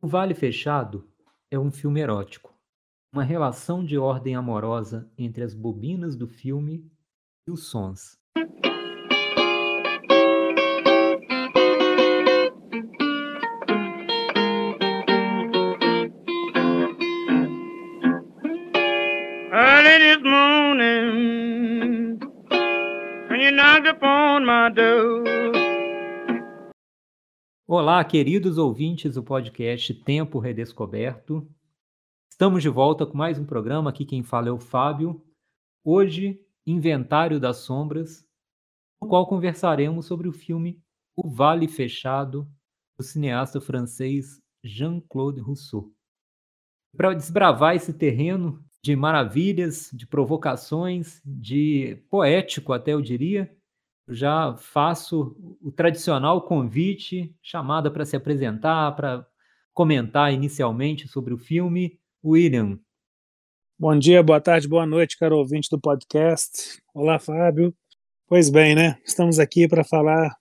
O Vale Fechado é um filme erótico, uma relação de ordem amorosa entre as bobinas do filme e os sons. Olá, queridos ouvintes do podcast Tempo Redescoberto. Estamos de volta com mais um programa. Aqui quem fala é o Fábio. Hoje, Inventário das Sombras, no qual conversaremos sobre o filme O Vale Fechado, do cineasta francês Jean-Claude Rousseau. Para desbravar esse terreno de maravilhas, de provocações, de poético até eu diria, já faço o tradicional convite, chamada para se apresentar, para comentar inicialmente sobre o filme. William. Bom dia, boa tarde, boa noite, caro ouvinte do podcast. Olá, Fábio. Pois bem, né? Estamos aqui para falar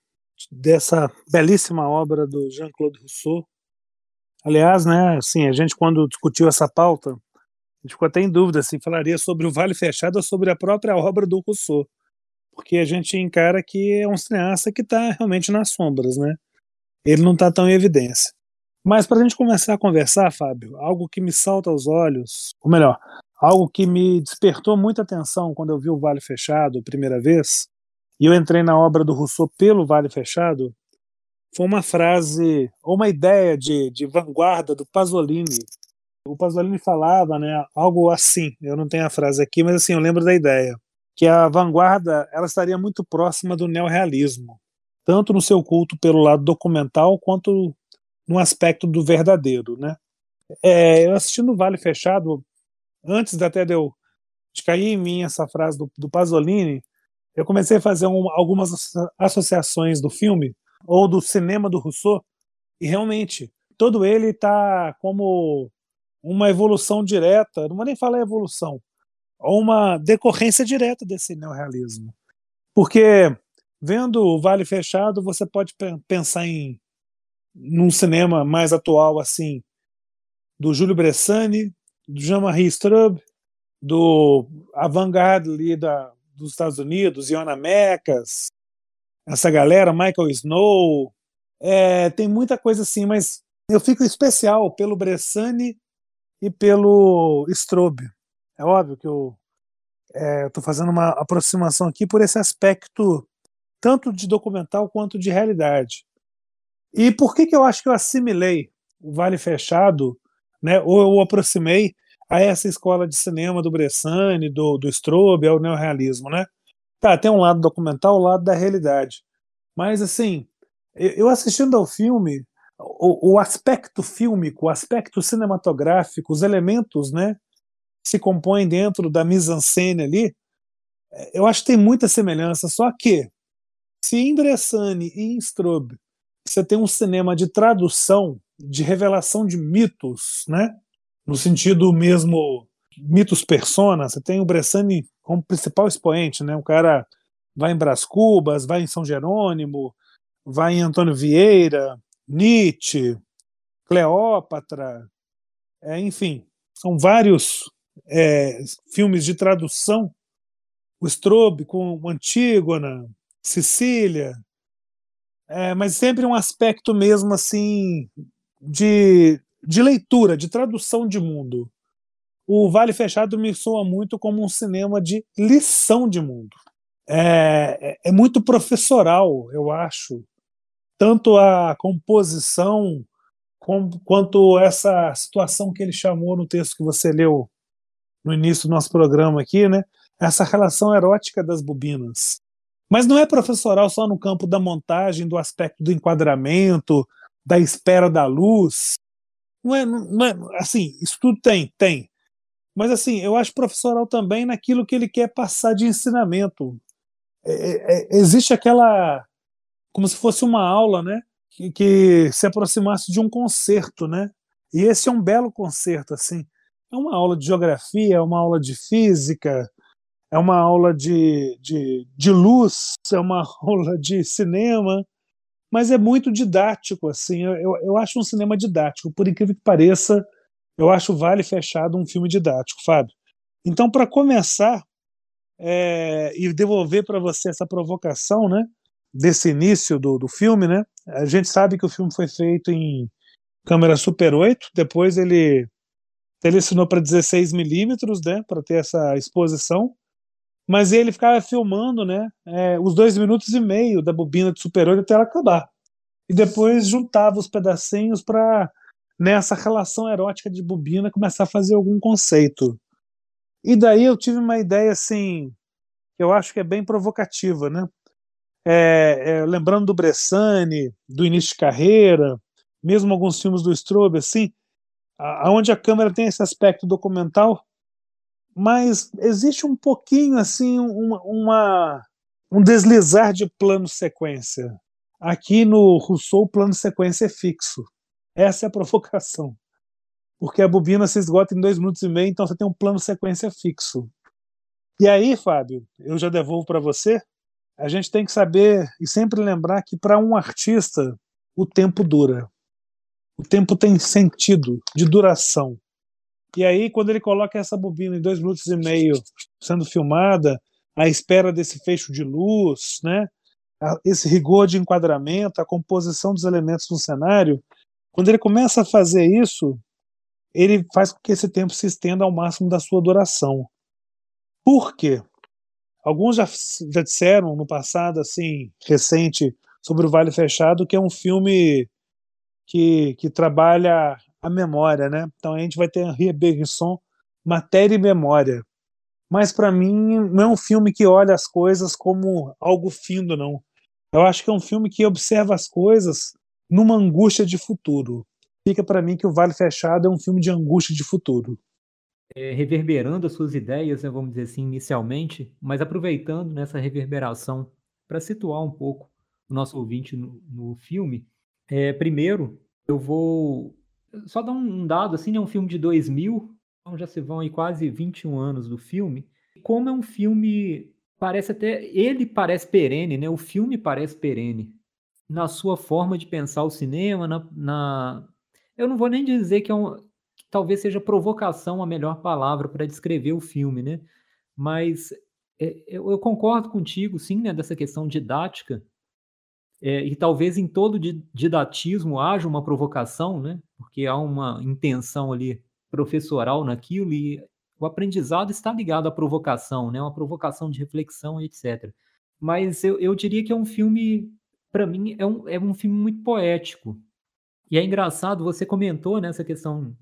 dessa belíssima obra do Jean-Claude Rousseau. Aliás, né, assim, a gente quando discutiu essa pauta, a gente ficou até em dúvida se falaria sobre o Vale Fechado ou sobre a própria obra do Rousseau porque a gente encara que é um cineasta que está realmente nas sombras, né? Ele não está tão em evidência. Mas para a gente começar a conversar, Fábio, algo que me salta aos olhos, ou melhor, algo que me despertou muita atenção quando eu vi o Vale Fechado a primeira vez, e eu entrei na obra do Rousseau pelo Vale Fechado, foi uma frase, ou uma ideia de, de vanguarda do Pasolini. O Pasolini falava, né, algo assim, eu não tenho a frase aqui, mas assim, eu lembro da ideia que a vanguarda ela estaria muito próxima do neorrealismo, tanto no seu culto pelo lado documental quanto no aspecto do verdadeiro, né? É, eu assistindo Vale Fechado, antes até de eu de cair em mim essa frase do, do Pasolini, eu comecei a fazer um, algumas associações do filme ou do cinema do Rousseau e realmente todo ele está como uma evolução direta, não vou nem falar evolução, uma decorrência direta desse neorrealismo. Porque vendo o Vale Fechado, você pode pensar em num cinema mais atual assim, do Júlio Bressani, do Jean-Marie Strub, do avant-garde ali da, dos Estados Unidos, Iona Mecas, essa galera, Michael Snow, é, tem muita coisa assim, mas eu fico especial pelo Bressani e pelo Strobe. É óbvio que eu estou é, fazendo uma aproximação aqui por esse aspecto tanto de documental quanto de realidade. E por que, que eu acho que eu assimilei o Vale Fechado, né, ou eu aproximei a essa escola de cinema do Bressani, do, do Strobe, ao neorrealismo, né? Tá, tem um lado documental, o um lado da realidade. Mas, assim, eu assistindo ao filme, o, o aspecto fílmico, o aspecto cinematográfico, os elementos, né, se compõem dentro da mise-en-scène ali, eu acho que tem muita semelhança, só que se em Bressani e em Strobe você tem um cinema de tradução, de revelação de mitos, né? no sentido mesmo mitos persona, você tem o Bressani como principal expoente, né? o cara vai em Brás Cubas, vai em São Jerônimo, vai em Antônio Vieira, Nietzsche, Cleópatra, é, enfim, são vários é, filmes de tradução, o Strobe com Antígona, Sicília, é, mas sempre um aspecto mesmo assim de, de leitura, de tradução de mundo. O Vale Fechado me soa muito como um cinema de lição de mundo. É, é, é muito professoral, eu acho. Tanto a composição com, quanto essa situação que ele chamou no texto que você leu no início do nosso programa aqui, né? Essa relação erótica das bobinas. Mas não é professoral só no campo da montagem, do aspecto do enquadramento, da espera da luz. Não é, não é assim, isso tudo tem, tem. Mas assim, eu acho professoral também naquilo que ele quer passar de ensinamento. É, é, é existe aquela como se fosse uma aula, né? Que, que, se aproximasse de um concerto, né? E esse é um belo concerto, assim. É uma aula de geografia, é uma aula de física, é uma aula de, de, de luz, é uma aula de cinema, mas é muito didático, assim, eu, eu acho um cinema didático, por incrível que pareça, eu acho Vale Fechado um filme didático, Fábio. Então, para começar é, e devolver para você essa provocação, né, desse início do, do filme, né, a gente sabe que o filme foi feito em câmera Super 8, depois ele selecionou para 16 milímetros, né, para ter essa exposição, mas ele ficava filmando, né, é, os dois minutos e meio da bobina de Super 8 até ela acabar. E depois juntava os pedacinhos para nessa relação erótica de bobina começar a fazer algum conceito. E daí eu tive uma ideia assim, que eu acho que é bem provocativa, né? É, é, lembrando do Bressani, do início de carreira, mesmo alguns filmes do Strobe, assim, aonde a câmera tem esse aspecto documental, mas existe um pouquinho assim uma, uma um deslizar de plano sequência. Aqui no Rousseau, o plano sequência é fixo. Essa é a provocação. Porque a bobina se esgota em dois minutos e meio, então você tem um plano sequência fixo. E aí, Fábio, eu já devolvo para você. A gente tem que saber e sempre lembrar que para um artista o tempo dura. O tempo tem sentido de duração. E aí, quando ele coloca essa bobina em dois minutos e meio sendo filmada, à espera desse fecho de luz, né? esse rigor de enquadramento, a composição dos elementos no cenário, quando ele começa a fazer isso, ele faz com que esse tempo se estenda ao máximo da sua duração. Por quê? Alguns já, já disseram no passado, assim, recente, sobre o Vale Fechado, que é um filme que, que trabalha a memória, né? Então a gente vai ter Henri Bergson, matéria e memória. Mas para mim não é um filme que olha as coisas como algo findo, não. Eu acho que é um filme que observa as coisas numa angústia de futuro. Fica para mim que o Vale Fechado é um filme de angústia de futuro. É, reverberando as suas ideias, né, vamos dizer assim, inicialmente, mas aproveitando nessa reverberação para situar um pouco o nosso ouvinte no, no filme, é, primeiro eu vou só dar um dado, assim, é um filme de 2000, então já se vão aí quase 21 anos do filme. Como é um filme, parece até, ele parece perene, né? O filme parece perene na sua forma de pensar o cinema, na, na... eu não vou nem dizer que é um, que talvez seja provocação a melhor palavra para descrever o filme, né? Mas é, eu, eu, concordo contigo, sim, né, dessa questão didática é, e talvez em todo didatismo haja uma provocação, né? Porque há uma intenção ali professoral naquilo e o aprendizado está ligado à provocação, né? Uma provocação de reflexão, etc. Mas eu, eu diria que é um filme, para mim, é um, é um filme muito poético. E é engraçado, você comentou nessa né, questão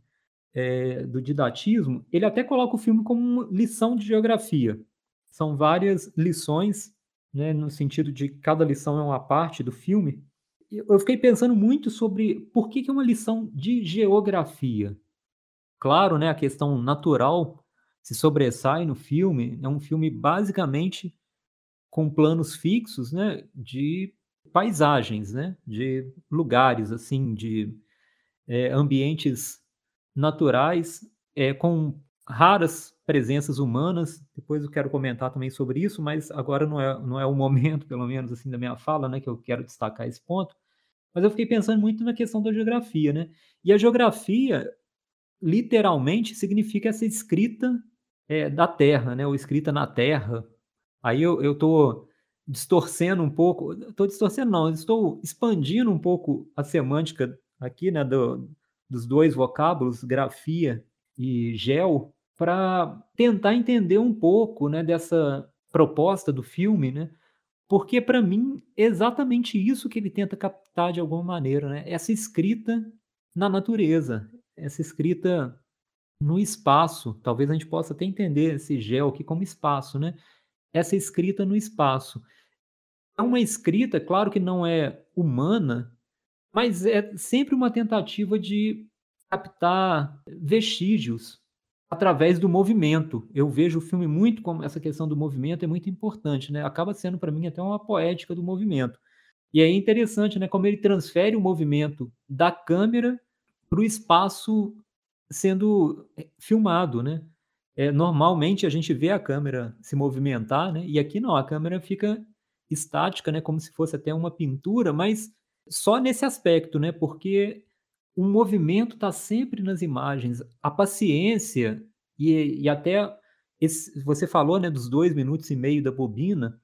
é, do didatismo, ele até coloca o filme como uma lição de geografia. São várias lições né, no sentido de cada lição é uma parte do filme, eu fiquei pensando muito sobre por que, que é uma lição de geografia. Claro, né, a questão natural se sobressai no filme, é um filme basicamente com planos fixos, né, de paisagens, né, de lugares assim, de é, ambientes naturais, é, com raras presenças humanas. Depois eu quero comentar também sobre isso, mas agora não é, não é o momento, pelo menos assim, da minha fala, né, que eu quero destacar esse ponto. Mas eu fiquei pensando muito na questão da geografia, né? E a geografia, literalmente, significa essa escrita é, da terra, né? Ou escrita na terra. Aí eu estou distorcendo um pouco, estou distorcendo não, estou expandindo um pouco a semântica aqui, né, do, dos dois vocábulos, grafia e gel, para tentar entender um pouco, né, dessa proposta do filme, né? Porque para mim é exatamente isso que ele tenta captar de alguma maneira, né? Essa escrita na natureza, essa escrita no espaço. Talvez a gente possa até entender esse gel aqui como espaço, né? Essa escrita no espaço. É uma escrita, claro que não é humana, mas é sempre uma tentativa de captar vestígios através do movimento. Eu vejo o filme muito como essa questão do movimento é muito importante, né? Acaba sendo para mim até uma poética do movimento. E é interessante, né, como ele transfere o movimento da câmera para o espaço sendo eh, filmado, né? É, normalmente a gente vê a câmera se movimentar, né? E aqui não, a câmera fica estática, né? Como se fosse até uma pintura, mas só nesse aspecto, né? Porque o movimento está sempre nas imagens, a paciência e, e até esse, você falou, né, dos dois minutos e meio da bobina,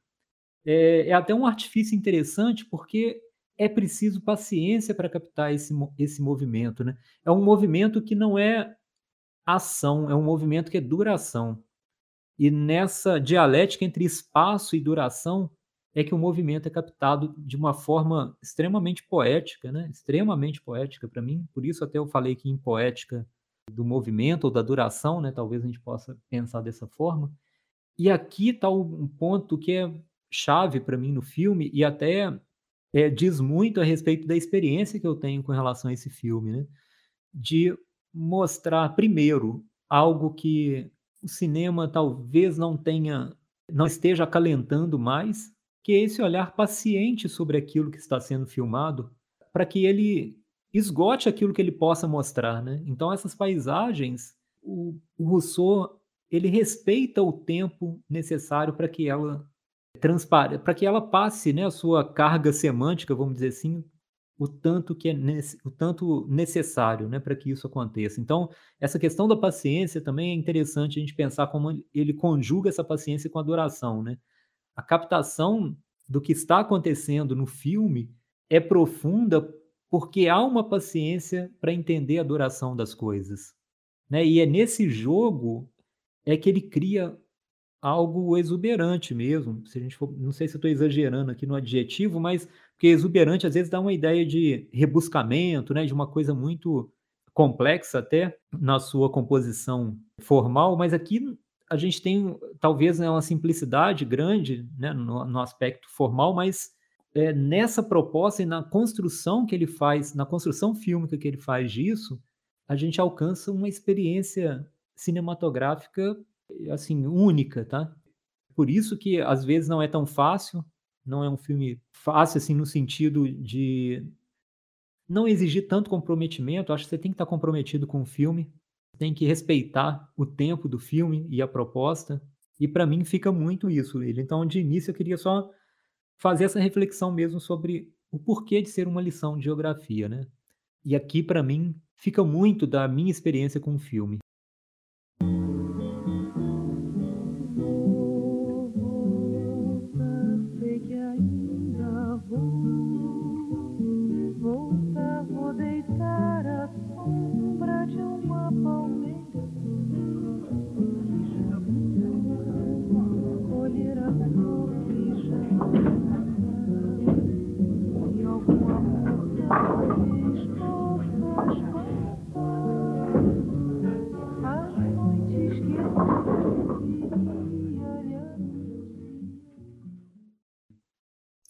é, é até um artifício interessante porque é preciso paciência para captar esse, esse movimento, né? É um movimento que não é ação, é um movimento que é duração. E nessa dialética entre espaço e duração é que o movimento é captado de uma forma extremamente poética, né? Extremamente poética para mim. Por isso até eu falei que em poética do movimento ou da duração, né? Talvez a gente possa pensar dessa forma. E aqui está um ponto que é chave para mim no filme e até é, diz muito a respeito da experiência que eu tenho com relação a esse filme, né? De mostrar primeiro algo que o cinema talvez não tenha, não esteja acalentando mais, que é esse olhar paciente sobre aquilo que está sendo filmado, para que ele esgote aquilo que ele possa mostrar, né? Então essas paisagens, o, o Rousseau ele respeita o tempo necessário para que ela transpare, para que ela passe, né, a sua carga semântica, vamos dizer assim, o tanto que é o tanto necessário, né, para que isso aconteça. Então, essa questão da paciência também é interessante a gente pensar como ele conjuga essa paciência com a duração, né? A captação do que está acontecendo no filme é profunda porque há uma paciência para entender a duração das coisas, né? E é nesse jogo é que ele cria algo exuberante mesmo. Se a gente for, não sei se estou exagerando aqui no adjetivo, mas porque exuberante às vezes dá uma ideia de rebuscamento, né, de uma coisa muito complexa até na sua composição formal, mas aqui a gente tem talvez né, uma simplicidade grande né, no, no aspecto formal, mas é, nessa proposta e na construção que ele faz, na construção fílmica que ele faz disso, a gente alcança uma experiência cinematográfica assim única, tá? Por isso que às vezes não é tão fácil, não é um filme fácil assim no sentido de não exigir tanto comprometimento. Acho que você tem que estar comprometido com o filme, tem que respeitar o tempo do filme e a proposta. E para mim fica muito isso ele. Então, de início eu queria só fazer essa reflexão mesmo sobre o porquê de ser uma lição de geografia, né? E aqui para mim fica muito da minha experiência com o filme.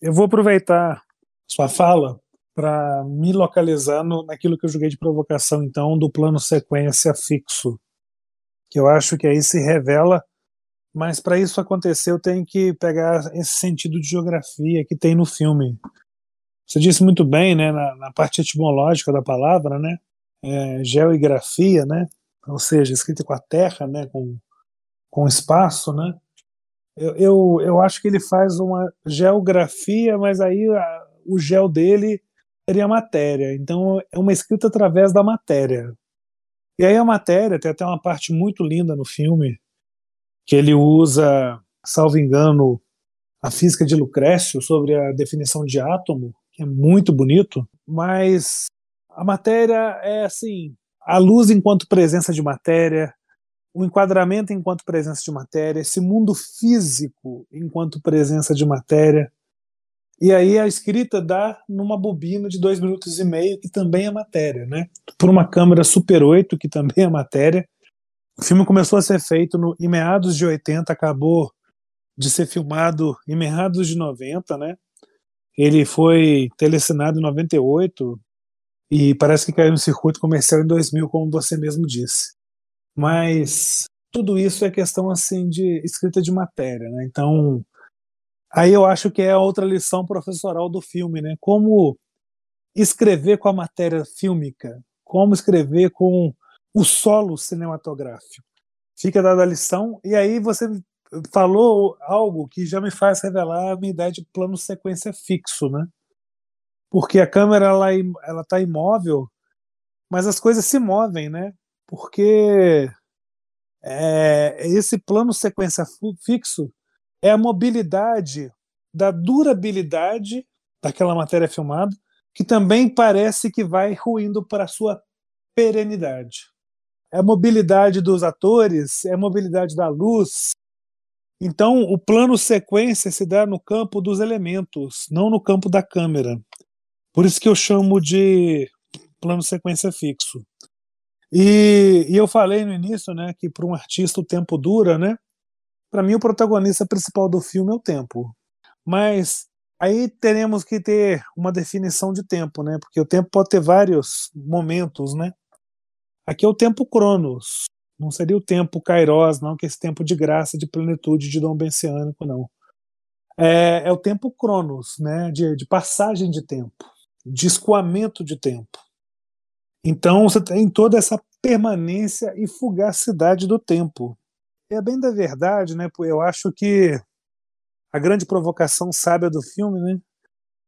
Eu vou aproveitar sua fala para me localizar no, naquilo que eu joguei de provocação, então, do plano sequência fixo, que eu acho que aí se revela, mas para isso acontecer eu tenho que pegar esse sentido de geografia que tem no filme. Você disse muito bem, né, na, na parte etimológica da palavra, né, é, geografia, né, ou seja, escrita com a terra, né, com, com espaço, né, eu, eu, eu acho que ele faz uma geografia, mas aí a, o gel dele seria matéria. Então é uma escrita através da matéria. E aí a matéria tem até uma parte muito linda no filme, que ele usa, salvo engano, a física de Lucrécio sobre a definição de átomo, que é muito bonito, mas a matéria é assim, a luz enquanto presença de matéria, o enquadramento enquanto presença de matéria, esse mundo físico enquanto presença de matéria. E aí a escrita dá numa bobina de dois minutos e meio, que também é matéria, né? Por uma câmera Super 8, que também é matéria. O filme começou a ser feito no, em meados de 80, acabou de ser filmado em meados de 90, né? Ele foi telecinado em 98 e parece que caiu no circuito comercial em 2000, como você mesmo disse. Mas tudo isso é questão assim de escrita de matéria, né? Então, aí eu acho que é outra lição professoral do filme, né? Como escrever com a matéria fílmica, como escrever com o solo cinematográfico. Fica dada a lição e aí você falou algo que já me faz revelar a minha ideia de plano sequência fixo, né? porque a câmera ela ela está imóvel, mas as coisas se movem, né? Porque é, esse plano sequência fixo é a mobilidade da durabilidade daquela matéria filmada, que também parece que vai ruindo para sua perenidade. É a mobilidade dos atores, é a mobilidade da luz. Então, o plano sequência se dá no campo dos elementos, não no campo da câmera. Por isso que eu chamo de plano sequência fixo. E, e eu falei no início, né, que para um artista o tempo dura, né? Para mim o protagonista principal do filme é o tempo. Mas aí teremos que ter uma definição de tempo, né? Porque o tempo pode ter vários momentos, né? Aqui é o tempo Cronos. Não seria o tempo Kairos, não, que é esse tempo de graça, de plenitude, de dom bensiânico, não. É, é o tempo Cronos, né? De, de passagem de tempo, de escoamento de tempo. Então você tem toda essa permanência e fugacidade do tempo. É bem da verdade, né? Eu acho que a grande provocação sábia do filme, né?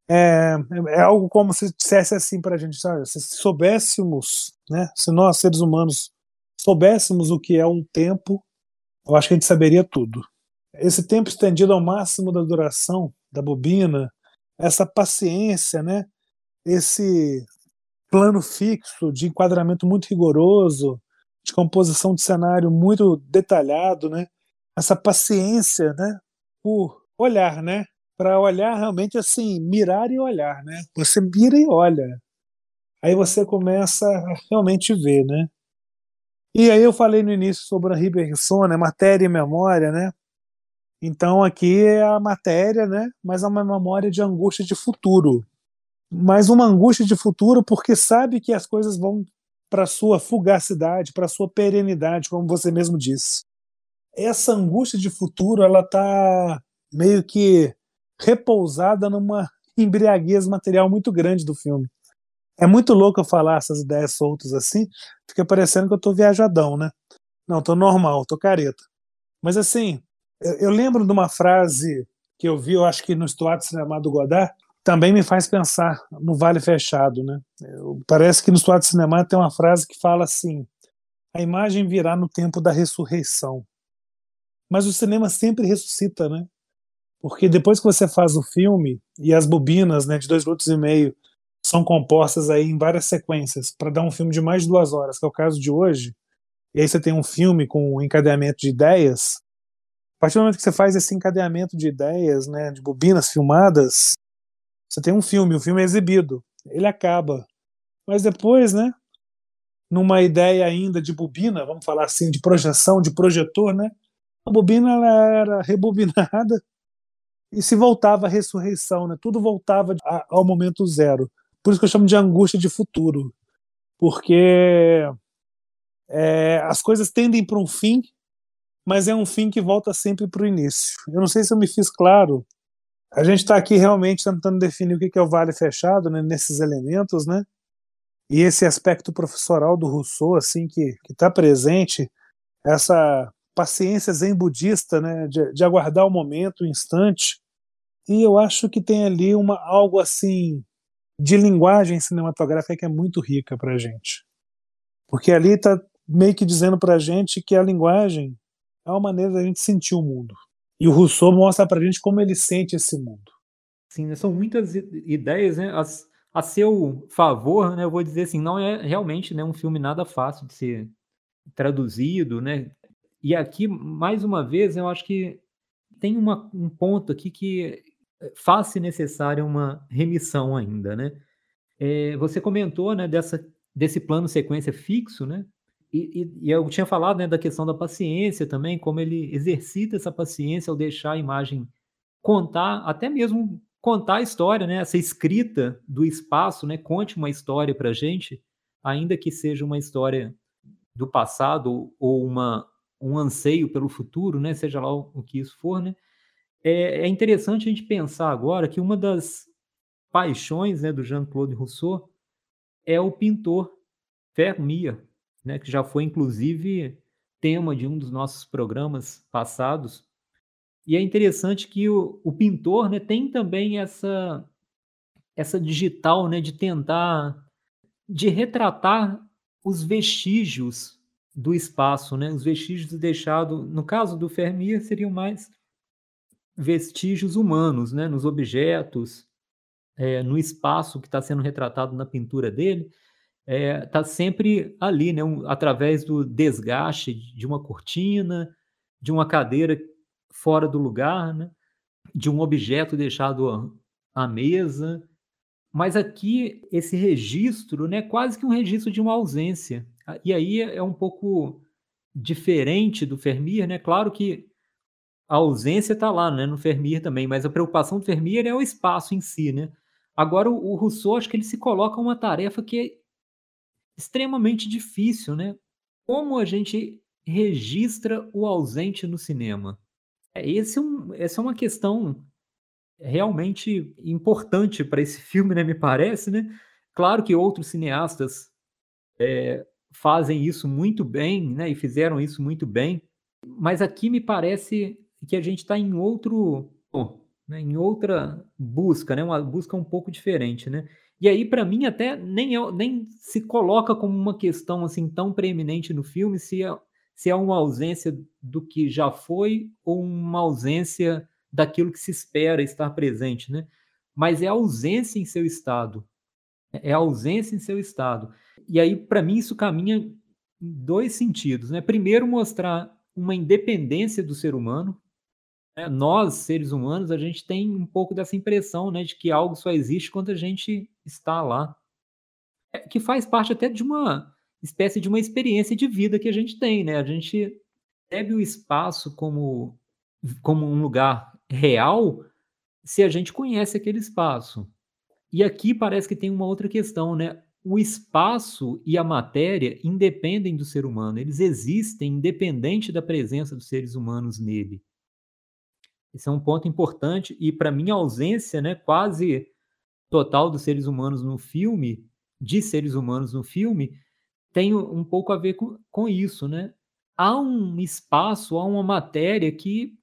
É, é algo como se dissesse assim para a gente, sabe? Se soubéssemos, né? Se nós seres humanos soubéssemos o que é um tempo, eu acho que a gente saberia tudo. Esse tempo estendido ao máximo da duração da bobina, essa paciência, né? Esse plano fixo, de enquadramento muito rigoroso, de composição de cenário muito detalhado, né? Essa paciência, né? Por olhar, né? Para olhar realmente assim, mirar e olhar, né? Você mira e olha. Aí você começa a realmente ver, né? E aí eu falei no início sobre a Riberson, né? Matéria e memória, né? Então aqui é a matéria, né? Mas é uma memória de angústia de futuro mas uma angústia de futuro porque sabe que as coisas vão para sua fugacidade, para sua perenidade, como você mesmo disse. Essa angústia de futuro, ela tá meio que repousada numa embriaguez material muito grande do filme. É muito louco eu falar essas ideias soltas assim, fica parecendo que eu tô viajadão, né? Não, tô normal, tô careta. Mas assim, eu, lembro de uma frase que eu vi, eu acho que no Estuário Cinema do Godard, também me faz pensar no Vale Fechado. Né? Parece que no Suado Cinema tem uma frase que fala assim: a imagem virá no tempo da ressurreição. Mas o cinema sempre ressuscita, né? Porque depois que você faz o filme e as bobinas né, de dois minutos e meio são compostas aí em várias sequências para dar um filme de mais de duas horas, que é o caso de hoje, e aí você tem um filme com um encadeamento de ideias, a partir do momento que você faz esse encadeamento de ideias, né, de bobinas filmadas, você tem um filme, o filme é exibido, ele acaba. Mas depois, né, numa ideia ainda de bobina, vamos falar assim, de projeção, de projetor, né, a bobina era rebobinada e se voltava à ressurreição, né, tudo voltava ao momento zero. Por isso que eu chamo de angústia de futuro, porque é, as coisas tendem para um fim, mas é um fim que volta sempre para o início. Eu não sei se eu me fiz claro a gente está aqui realmente tentando definir o que é o vale fechado, né, nesses elementos, né? E esse aspecto professoral do Rousseau, assim, que está presente, essa paciência zen budista, né, de, de, aguardar o momento, o instante. E eu acho que tem ali uma algo assim de linguagem cinematográfica que é muito rica para a gente, porque ali está meio que dizendo para a gente que a linguagem é uma maneira da gente sentir o mundo. E o Rousseau mostra pra gente como ele sente esse mundo. Sim, né? são muitas ideias, né? As, a seu favor, né? Eu vou dizer assim, não é realmente né, um filme nada fácil de ser traduzido, né? E aqui, mais uma vez, eu acho que tem uma, um ponto aqui que faz-se necessária uma remissão ainda, né? É, você comentou, né, dessa, desse plano sequência fixo, né? E, e, e, eu tinha falado né, da questão da paciência também, como ele exercita essa paciência ao deixar a imagem contar, até mesmo contar a história, né, essa escrita do espaço, né, conte uma história para gente, ainda que seja uma história do passado ou uma, um anseio pelo futuro, né, seja lá o, o que isso for, né, é, é, interessante a gente pensar agora que uma das paixões né, do Jean-Claude Rousseau é o pintor Vermeer, né, que já foi inclusive tema de um dos nossos programas passados. E é interessante que o, o pintor né, tem também essa essa digital, né, de tentar de retratar os vestígios do espaço, né? Os vestígios deixados, no caso do Vermeer, seriam mais vestígios humanos, né? Nos objetos, é, no espaço que está sendo retratado na pintura dele, está é, tá sempre ali, né? Um, através do desgaste de uma cortina, de uma cadeira fora do lugar, né? De um objeto deixado à mesa, mas aqui esse registro, né, quase que um registro de uma ausência. E aí é um pouco diferente do Fermir, né? Claro que a ausência está lá, né, no Fermir também, mas a preocupação do Fermir é o espaço em si, né? Agora o, o Rousseau acho que ele se coloca uma tarefa que é extremamente difícil, né? Como a gente registra o ausente no cinema? É, esse é um, essa é uma questão realmente importante para esse filme, né, me parece, né? Claro que outros cineastas é, fazem isso muito bem, né, e fizeram isso muito bem, mas aqui me parece que a gente está em outro, né, em outra busca, né, uma busca um pouco diferente, né? E aí, para mim, até nem, é, nem se coloca como uma questão assim tão preeminente no filme se é, se é uma ausência do que já foi ou uma ausência daquilo que se espera estar presente, né? Mas é a ausência em seu estado. É a ausência em seu estado. E aí, para mim, isso caminha em dois sentidos, né? Primeiro, mostrar uma independência do ser humano. Né? Nós, seres humanos, a gente tem um pouco dessa impressão, né, de que algo só existe quando a gente está lá. É, que faz parte até de uma espécie de uma experiência de vida que a gente tem, né? A gente recebe o espaço como como um lugar real se a gente conhece aquele espaço. E aqui parece que tem uma outra questão, né? O espaço e a matéria independem do ser humano, eles existem independente da presença dos seres humanos nele. Esse é um ponto importante e para mim a ausência, né, quase total dos seres humanos no filme, de seres humanos no filme, tem um pouco a ver com, com isso, né? Há um espaço, há uma matéria que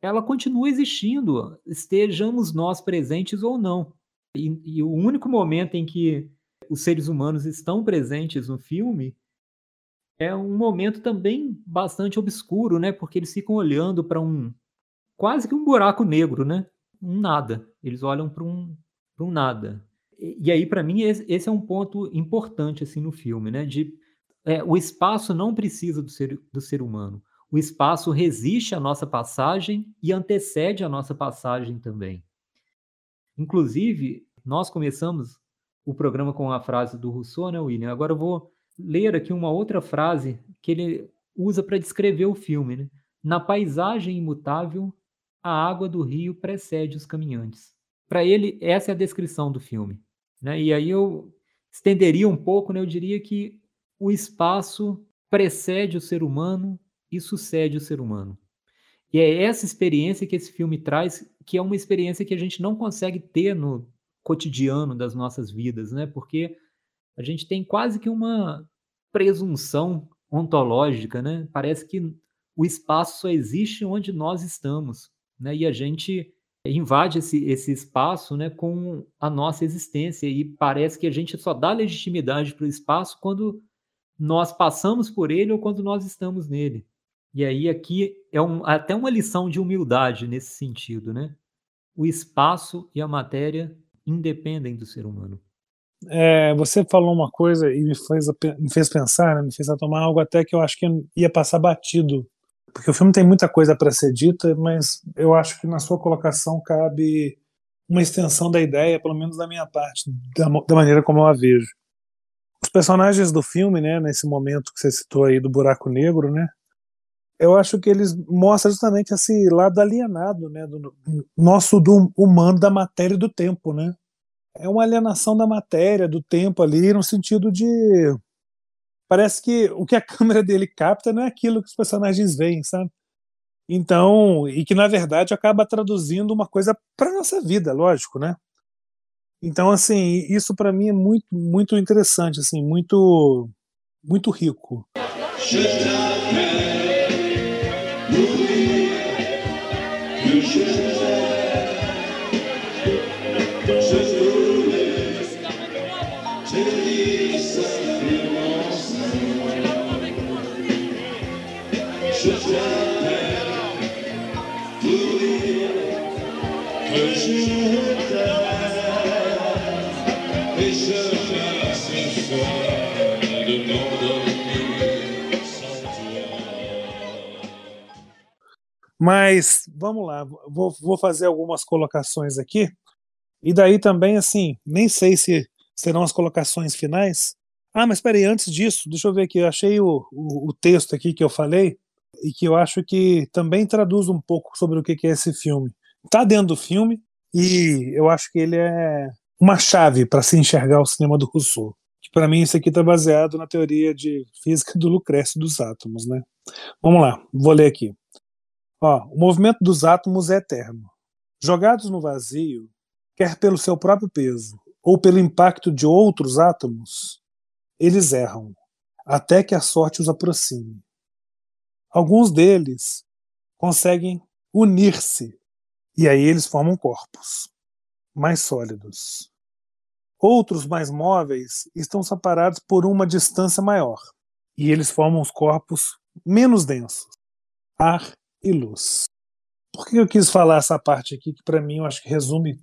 ela continua existindo, estejamos nós presentes ou não. E, e, o único momento em que os seres humanos estão presentes no filme é um momento também bastante obscuro, né? Porque eles ficam olhando para um quase que um buraco negro, né? Um nada. Eles olham para um, um nada. E, e aí, para mim, esse, é um ponto importante assim no filme, né? De é, o espaço não precisa do ser, do ser humano o espaço resiste à nossa passagem e antecede a nossa passagem também. Inclusive, nós começamos o programa com a frase do Rousseau, né, William? Agora eu vou ler aqui uma outra frase que ele usa para descrever o filme. Né? Na paisagem imutável, a água do rio precede os caminhantes. Para ele, essa é a descrição do filme. Né? E aí eu estenderia um pouco, né? eu diria que o espaço precede o ser humano e sucede o ser humano. E é essa experiência que esse filme traz, que é uma experiência que a gente não consegue ter no cotidiano das nossas vidas, né? Porque a gente tem quase que uma presunção ontológica, né? Parece que o espaço só existe onde nós estamos, né? E a gente invade esse, esse espaço, né, com a nossa existência e parece que a gente só dá legitimidade para o espaço quando nós passamos por ele ou quando nós estamos nele. E aí aqui é um, até uma lição de humildade nesse sentido, né? O espaço e a matéria independem do ser humano. É, você falou uma coisa e me fez, me fez pensar, né? me fez tomar algo até que eu acho que ia passar batido. Porque o filme tem muita coisa para ser dita, mas eu acho que na sua colocação cabe uma extensão da ideia, pelo menos da minha parte, da, da maneira como eu a vejo. Os personagens do filme, né, nesse momento que você citou aí do buraco negro, né, eu acho que eles mostram justamente esse lado alienado, né, do nosso do humano da matéria e do tempo, né? É uma alienação da matéria, do tempo ali, no sentido de parece que o que a câmera dele capta não é aquilo que os personagens veem, sabe? Então, e que na verdade acaba traduzindo uma coisa para nossa vida, lógico, né? Então, assim, isso para mim é muito, muito interessante, assim, muito, muito rico. Mas vamos lá, vou, vou fazer algumas colocações aqui. E daí também, assim, nem sei se serão as colocações finais. Ah, mas espera aí, antes disso, deixa eu ver aqui, eu achei o, o, o, texto aqui que eu falei e que eu acho que também traduz um pouco sobre o que é esse filme. Está dentro do filme e eu acho que ele é uma chave para se enxergar o cinema do Rousseau. Que para mim isso aqui está baseado na teoria de física do Lucrécio dos átomos, né? Vamos lá, vou ler aqui. Ó, o movimento dos átomos é eterno. Jogados no vazio, quer pelo seu próprio peso ou pelo impacto de outros átomos, eles erram, até que a sorte os aproxime. Alguns deles conseguem unir-se, e aí eles formam corpos mais sólidos. Outros mais móveis estão separados por uma distância maior, e eles formam os corpos menos densos, ar e luz. Por que eu quis falar essa parte aqui, que para mim eu acho que resume.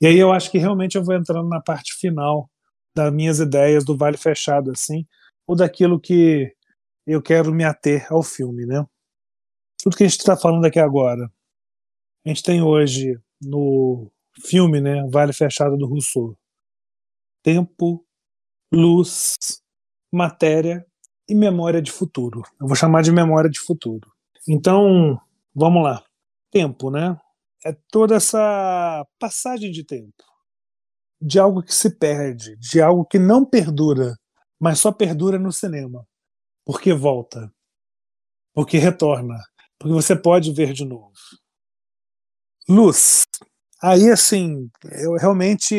E aí eu acho que realmente eu vou entrando na parte final das minhas ideias do Vale Fechado, assim, ou daquilo que eu quero me ater ao filme, né? Tudo que a gente está falando aqui agora. A gente tem hoje no filme, né, Vale Fechado do Rousseau, tempo, luz, matéria e memória de futuro. Eu vou chamar de memória de futuro. Então, vamos lá. Tempo, né? É toda essa passagem de tempo. De algo que se perde, de algo que não perdura, mas só perdura no cinema. Porque volta. Porque retorna. Porque você pode ver de novo. Luz. Aí, assim, eu realmente.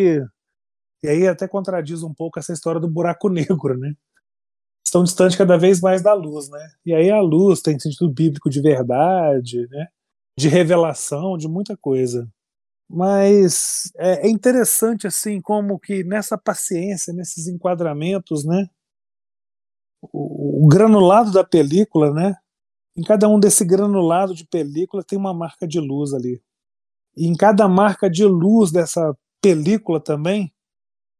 E aí até contradiz um pouco essa história do buraco negro, né? estão distantes cada vez mais da luz, né? E aí a luz tem sentido bíblico de verdade, né? De revelação, de muita coisa. Mas é, é interessante assim como que nessa paciência, nesses enquadramentos, né? O, o granulado da película, né? Em cada um desse granulado de película tem uma marca de luz ali. E em cada marca de luz dessa película também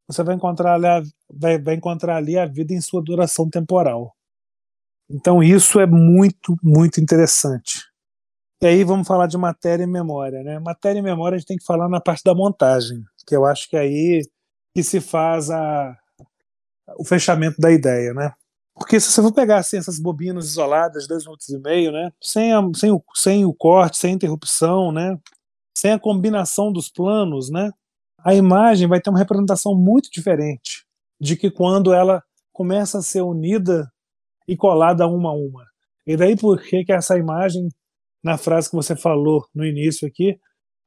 você vai encontrar ali, vai, vai encontrar ali a vida em sua duração temporal. Então isso é muito, muito interessante. E aí vamos falar de matéria e memória, né? Matéria e memória a gente tem que falar na parte da montagem, que eu acho que é aí que se faz a, o fechamento da ideia, né? Porque se você for pegar assim, essas bobinas isoladas, dois minutos e meio, né? Sem, a, sem, o, sem o corte, sem interrupção, né? Sem a combinação dos planos, né? a imagem vai ter uma representação muito diferente de que quando ela começa a ser unida e colada uma a uma. E daí por que, que essa imagem, na frase que você falou no início aqui,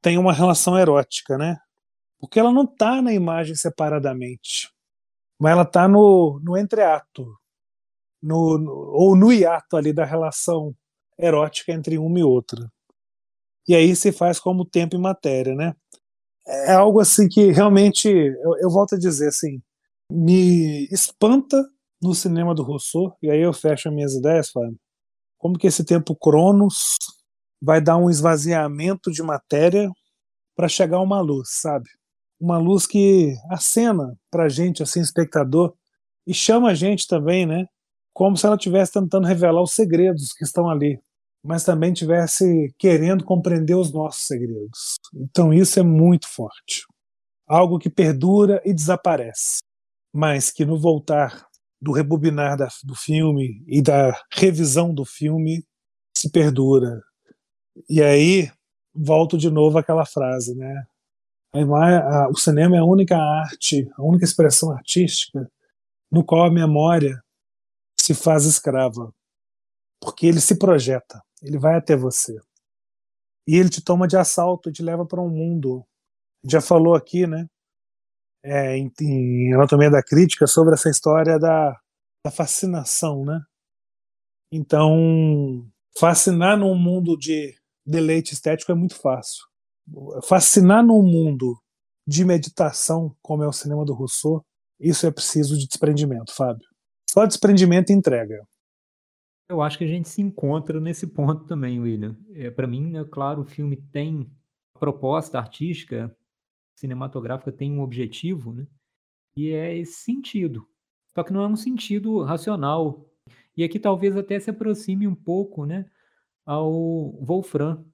tem uma relação erótica, né? Porque ela não está na imagem separadamente, mas ela está no, no entreato, no, no, ou no hiato ali da relação erótica entre uma e outra. E aí se faz como tempo e matéria, né? é algo assim que realmente, eu, eu volto a dizer assim, me espanta no cinema do Rousseau, e aí eu fecho as minhas ideias, Fábio, como que esse tempo Cronos vai dar um esvaziamento de matéria para chegar uma luz, sabe? Uma luz que acena para gente, assim, espectador, e chama a gente também, né? Como se ela estivesse tentando revelar os segredos que estão ali mas também tivesse querendo compreender os nossos segredos. Então isso é muito forte. Algo que perdura e desaparece, mas que no voltar do rebobinar da, do filme e da revisão do filme se perdura. E aí volto de novo àquela frase, né? o cinema é a única arte, a única expressão artística no qual a memória se faz escrava, porque ele se projeta. Ele vai até você. E ele te toma de assalto e te leva para um mundo. Já falou aqui, né? É, em, em, Anatomia da Crítica sobre essa história da, da fascinação, né? Então, fascinar num mundo de deleite estético é muito fácil. Fascinar num mundo de meditação, como é o cinema do Rousseau, isso é preciso de desprendimento, Fábio. Só desprendimento e entrega. Eu acho que a gente se encontra nesse ponto também, William. É, Para mim, é claro, o filme tem proposta artística, cinematográfica, tem um objetivo, né? E é esse sentido. Só que não é um sentido racional. E aqui talvez até se aproxime um pouco, né, ao Wolfram,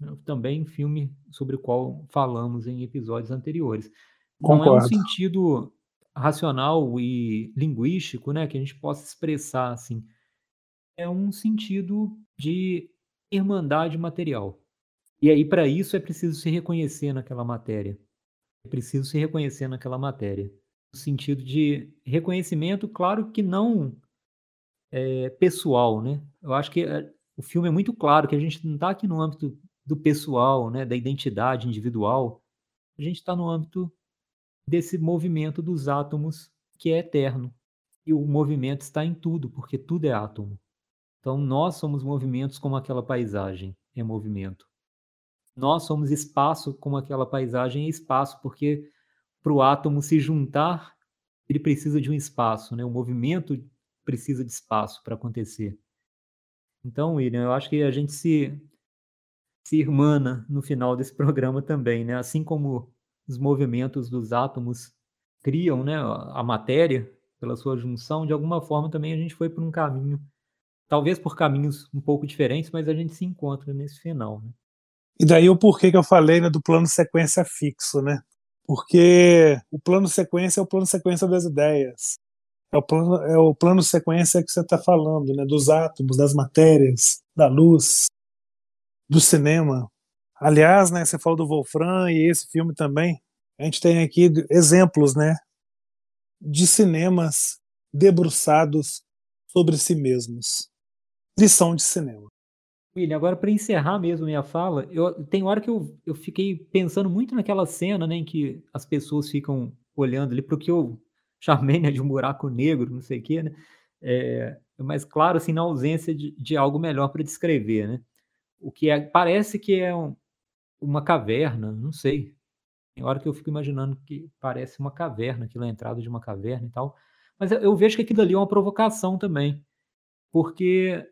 né, também filme sobre o qual falamos em episódios anteriores. Não é um Concordo. sentido racional e linguístico, né, que a gente possa expressar assim. É um sentido de irmandade material. E aí, para isso, é preciso se reconhecer naquela matéria. É preciso se reconhecer naquela matéria. No sentido de reconhecimento, claro que não é, pessoal, né? Eu acho que é, o filme é muito claro que a gente não está aqui no âmbito do pessoal, né, da identidade individual. A gente está no âmbito desse movimento dos átomos que é eterno. E o movimento está em tudo, porque tudo é átomo. Então, nós somos movimentos como aquela paisagem é movimento. Nós somos espaço como aquela paisagem é espaço, porque para o átomo se juntar, ele precisa de um espaço, né? O movimento precisa de espaço para acontecer. Então, William, eu acho que a gente se, se irmana no final desse programa também, né? Assim como os movimentos dos átomos criam né, a matéria pela sua junção, de alguma forma também a gente foi por um caminho, talvez por caminhos um pouco diferentes, mas a gente se encontra nesse final. Né? E daí o porquê que eu falei né, do plano sequência fixo, né? Porque o plano sequência é o plano sequência das ideias. É o plano, é o plano sequência que você está falando, né? Dos átomos, das matérias, da luz, do cinema. Aliás, né, você falou do Wolfram e esse filme também. A gente tem aqui exemplos, né, de cinemas debruçados sobre si mesmos. Lição de cinema. William, agora para encerrar mesmo minha fala, eu, tem hora que eu, eu fiquei pensando muito naquela cena né, em que as pessoas ficam olhando ali para o que eu chamei né, de um buraco negro, não sei o quê, né? É, mas claro, assim, na ausência de, de algo melhor para descrever, né? O que é, parece que é um, uma caverna, não sei. Tem hora que eu fico imaginando que parece uma caverna, aquilo é a entrada de uma caverna e tal. Mas eu, vejo que aquilo ali é uma provocação também, porque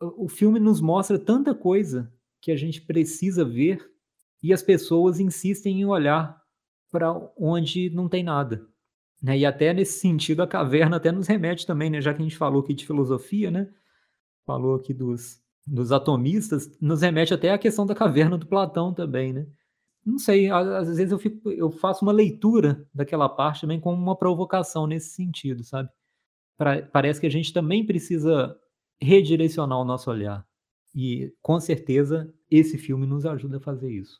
o filme nos mostra tanta coisa que a gente precisa ver e as pessoas insistem em olhar para onde não tem nada. Né? E até nesse sentido, a caverna até nos remete também, né? já que a gente falou aqui de filosofia, né? falou aqui dos, dos atomistas, nos remete até à questão da caverna do Platão também, né? Não sei, às vezes eu, fico, eu faço uma leitura daquela parte também como uma provocação nesse sentido, sabe? Pra, parece que a gente também precisa redirecionar o nosso olhar. E com certeza esse filme nos ajuda a fazer isso.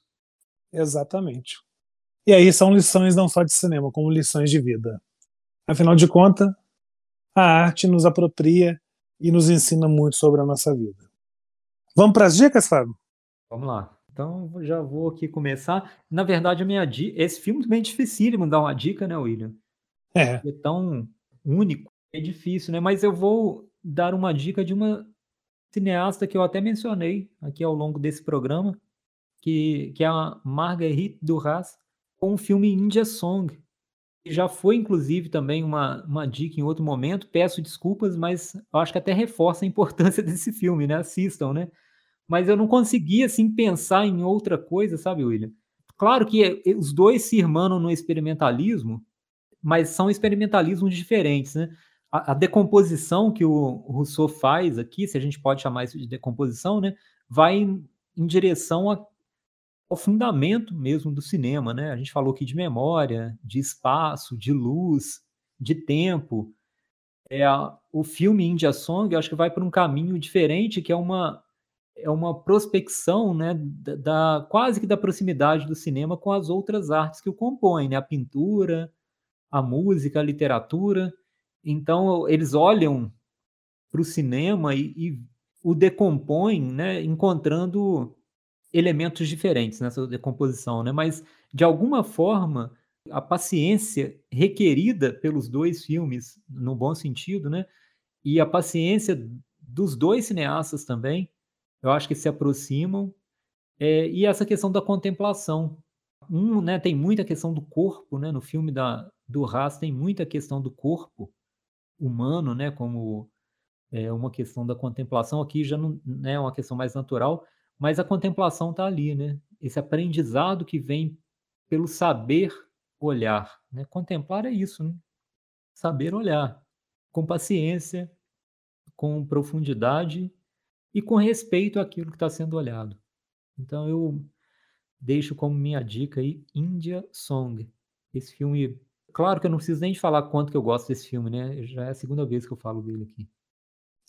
Exatamente. E aí são lições não só de cinema, como lições de vida. Afinal de contas, a arte nos apropria e nos ensina muito sobre a nossa vida. Vamos para as dicas, Fábio? Vamos lá. Então já vou aqui começar. Na verdade, a minha dica, esse filme é bem dificílimo dar uma dica, né, William? É. É tão único, é difícil, né? Mas eu vou dar uma dica de uma cineasta que eu até mencionei aqui ao longo desse programa, que, que é a Marguerite Duras, com o filme India Song. Que já foi, inclusive, também uma, uma dica em outro momento. Peço desculpas, mas eu acho que até reforça a importância desse filme, né? Assistam, né? Mas eu não conseguia, assim, pensar em outra coisa, sabe, William? Claro que eh, os dois se irmanam no experimentalismo, mas são experimentalismos diferentes, né? A, a decomposição que o Rousseau faz aqui, se a gente pode chamar isso de decomposição, né? Vai em, em direção a, ao fundamento mesmo do cinema, né? A gente falou aqui de memória, de espaço, de luz, de tempo. É, o filme India Song, eu acho que vai por um caminho diferente, que é uma é uma prospecção, né, da, da, quase que da proximidade do cinema com as outras artes que o compõem, né, a pintura, a música, a literatura. Então eles olham para o cinema e, e, o decompõem, né, encontrando elementos diferentes nessa decomposição, né, mas de alguma forma a paciência requerida pelos dois filmes, no bom sentido, né, e a paciência dos dois cineastas também eu acho que se aproximam. É, e essa questão da contemplação. Um, né, tem muita questão do corpo, né, no filme da, do Haas tem muita questão do corpo humano, né, como é uma questão da contemplação. Aqui já não né, é uma questão mais natural, mas a contemplação está ali, né? Esse aprendizado que vem pelo saber olhar. Né? Contemplar é isso, né? saber olhar com paciência, com profundidade e com respeito àquilo que está sendo olhado. Então eu deixo como minha dica aí India Song. Esse filme, claro que eu não preciso nem de falar quanto que eu gosto desse filme, né? Já é a segunda vez que eu falo dele aqui.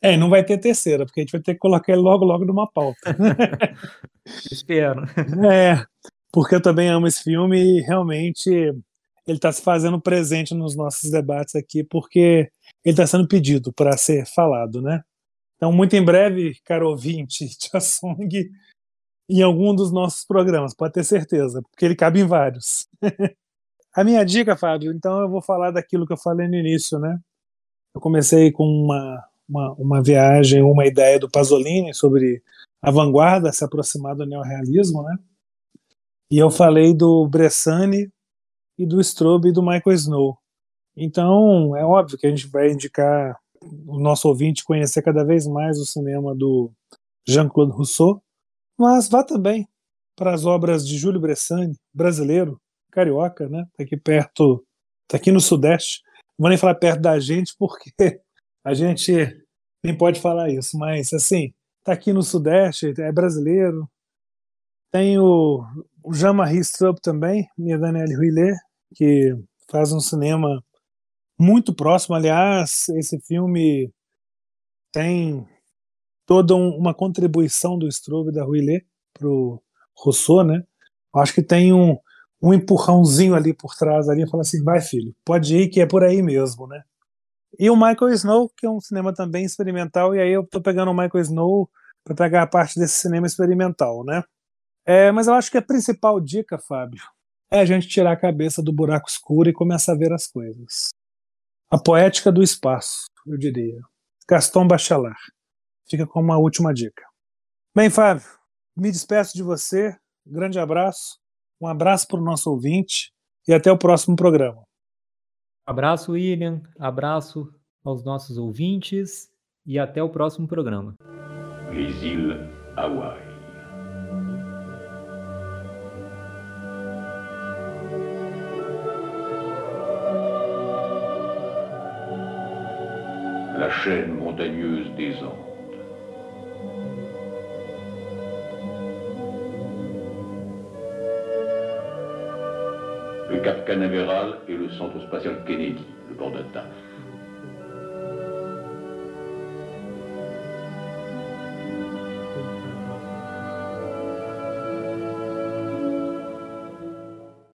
É, não vai ter terceira, porque a gente vai ter que colocar ele logo, logo numa pauta. Espero. É, porque eu também amo esse filme e realmente ele está se fazendo presente nos nossos debates aqui, porque ele está sendo pedido para ser falado, né? Então, muito em breve, caro ouvinte, Tia Song, em algum dos nossos programas, pode ter certeza, porque ele cabe em vários. a minha dica, Fábio, então eu vou falar daquilo que eu falei no início, né? Eu comecei com uma, uma, uma viagem, uma ideia do Pasolini sobre a vanguarda se aproximar do neorrealismo, né? E eu falei do Bressani e do Strobe e do Michael Snow. Então, é óbvio que a gente vai indicar o nosso ouvinte conhecer cada vez mais o cinema do Jean-Claude Rousseau, mas vá também para as obras de Júlio Bressani, brasileiro, carioca, né? Tá aqui perto, tá aqui no Sudeste. Não vou nem falar perto da gente, porque a gente nem pode falar isso, mas assim, tá aqui no Sudeste, é brasileiro. Tem o, Jean-Marie Strupp também, minha Danielle Huillet, que faz um cinema muito próximo. Aliás, esse filme tem toda um, uma contribuição do Strobe e da Ruillet para o Rousseau, né? Acho que tem um, um empurrãozinho ali por trás ali, fala assim, vai filho, pode ir que é por aí mesmo, né? E o Michael Snow, que é um cinema também experimental, e aí eu tô pegando o Michael Snow para pegar a parte desse cinema experimental, né? É, mas eu acho que a principal dica, Fábio, é a gente tirar a cabeça do buraco escuro e começar a ver as coisas. A poética do espaço, eu diria. Gaston Bachelard. Fica como uma última dica. Bem, Fábio, me despeço de você. grande abraço. Um abraço para o nosso ouvinte e até o próximo programa. Abraço, William. Abraço aos nossos ouvintes e até o próximo programa. Les Hawaii. Chaîne montagneuse des Andes. Le Cap Canaveral et le centre spatial Kennedy, le bord d'un